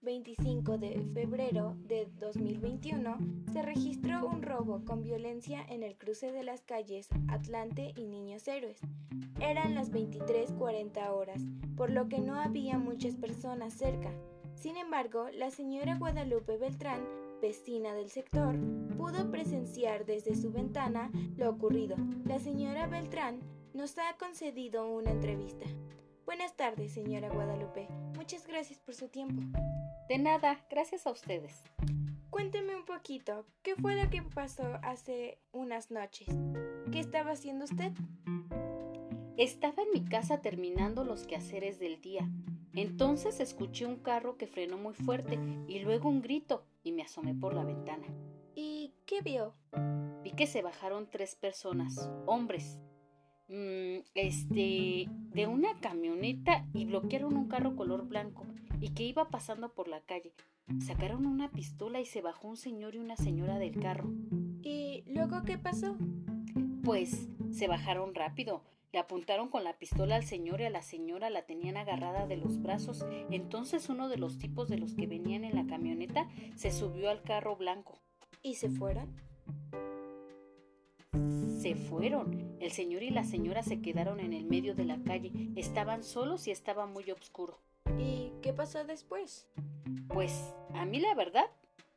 25 de febrero de 2021 se registró un robo con violencia en el cruce de las calles Atlante y Niños Héroes. Eran las 23:40 horas, por lo que no había muchas personas cerca. Sin embargo, la señora Guadalupe Beltrán, vecina del sector, pudo presenciar desde su ventana lo ocurrido. La señora Beltrán nos ha concedido una entrevista. Buenas tardes, señora Guadalupe. Muchas gracias por su tiempo. De nada, gracias a ustedes. Cuénteme un poquito, ¿qué fue lo que pasó hace unas noches? ¿Qué estaba haciendo usted? Estaba en mi casa terminando los quehaceres del día. Entonces escuché un carro que frenó muy fuerte y luego un grito y me asomé por la ventana. ¿Y qué vio? Vi que se bajaron tres personas, hombres, Mm, este, de una camioneta y bloquearon un carro color blanco y que iba pasando por la calle. Sacaron una pistola y se bajó un señor y una señora del carro. ¿Y luego qué pasó? Pues se bajaron rápido. Le apuntaron con la pistola al señor y a la señora la tenían agarrada de los brazos. Entonces uno de los tipos de los que venían en la camioneta se subió al carro blanco. ¿Y se fueron? Se fueron. El señor y la señora se quedaron en el medio de la calle. Estaban solos y estaba muy oscuro. ¿Y qué pasó después? Pues a mí la verdad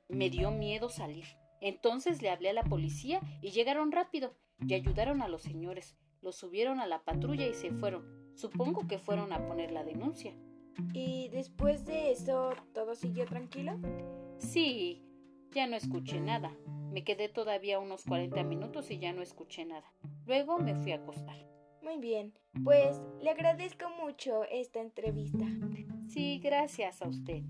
me dio miedo salir. Entonces le hablé a la policía y llegaron rápido y ayudaron a los señores. Los subieron a la patrulla y se fueron. Supongo que fueron a poner la denuncia. ¿Y después de eso todo siguió tranquilo? Sí, ya no escuché nada. Me quedé todavía unos 40 minutos y ya no escuché nada. Luego me fui a acostar. Muy bien, pues le agradezco mucho esta entrevista. Sí, gracias a usted.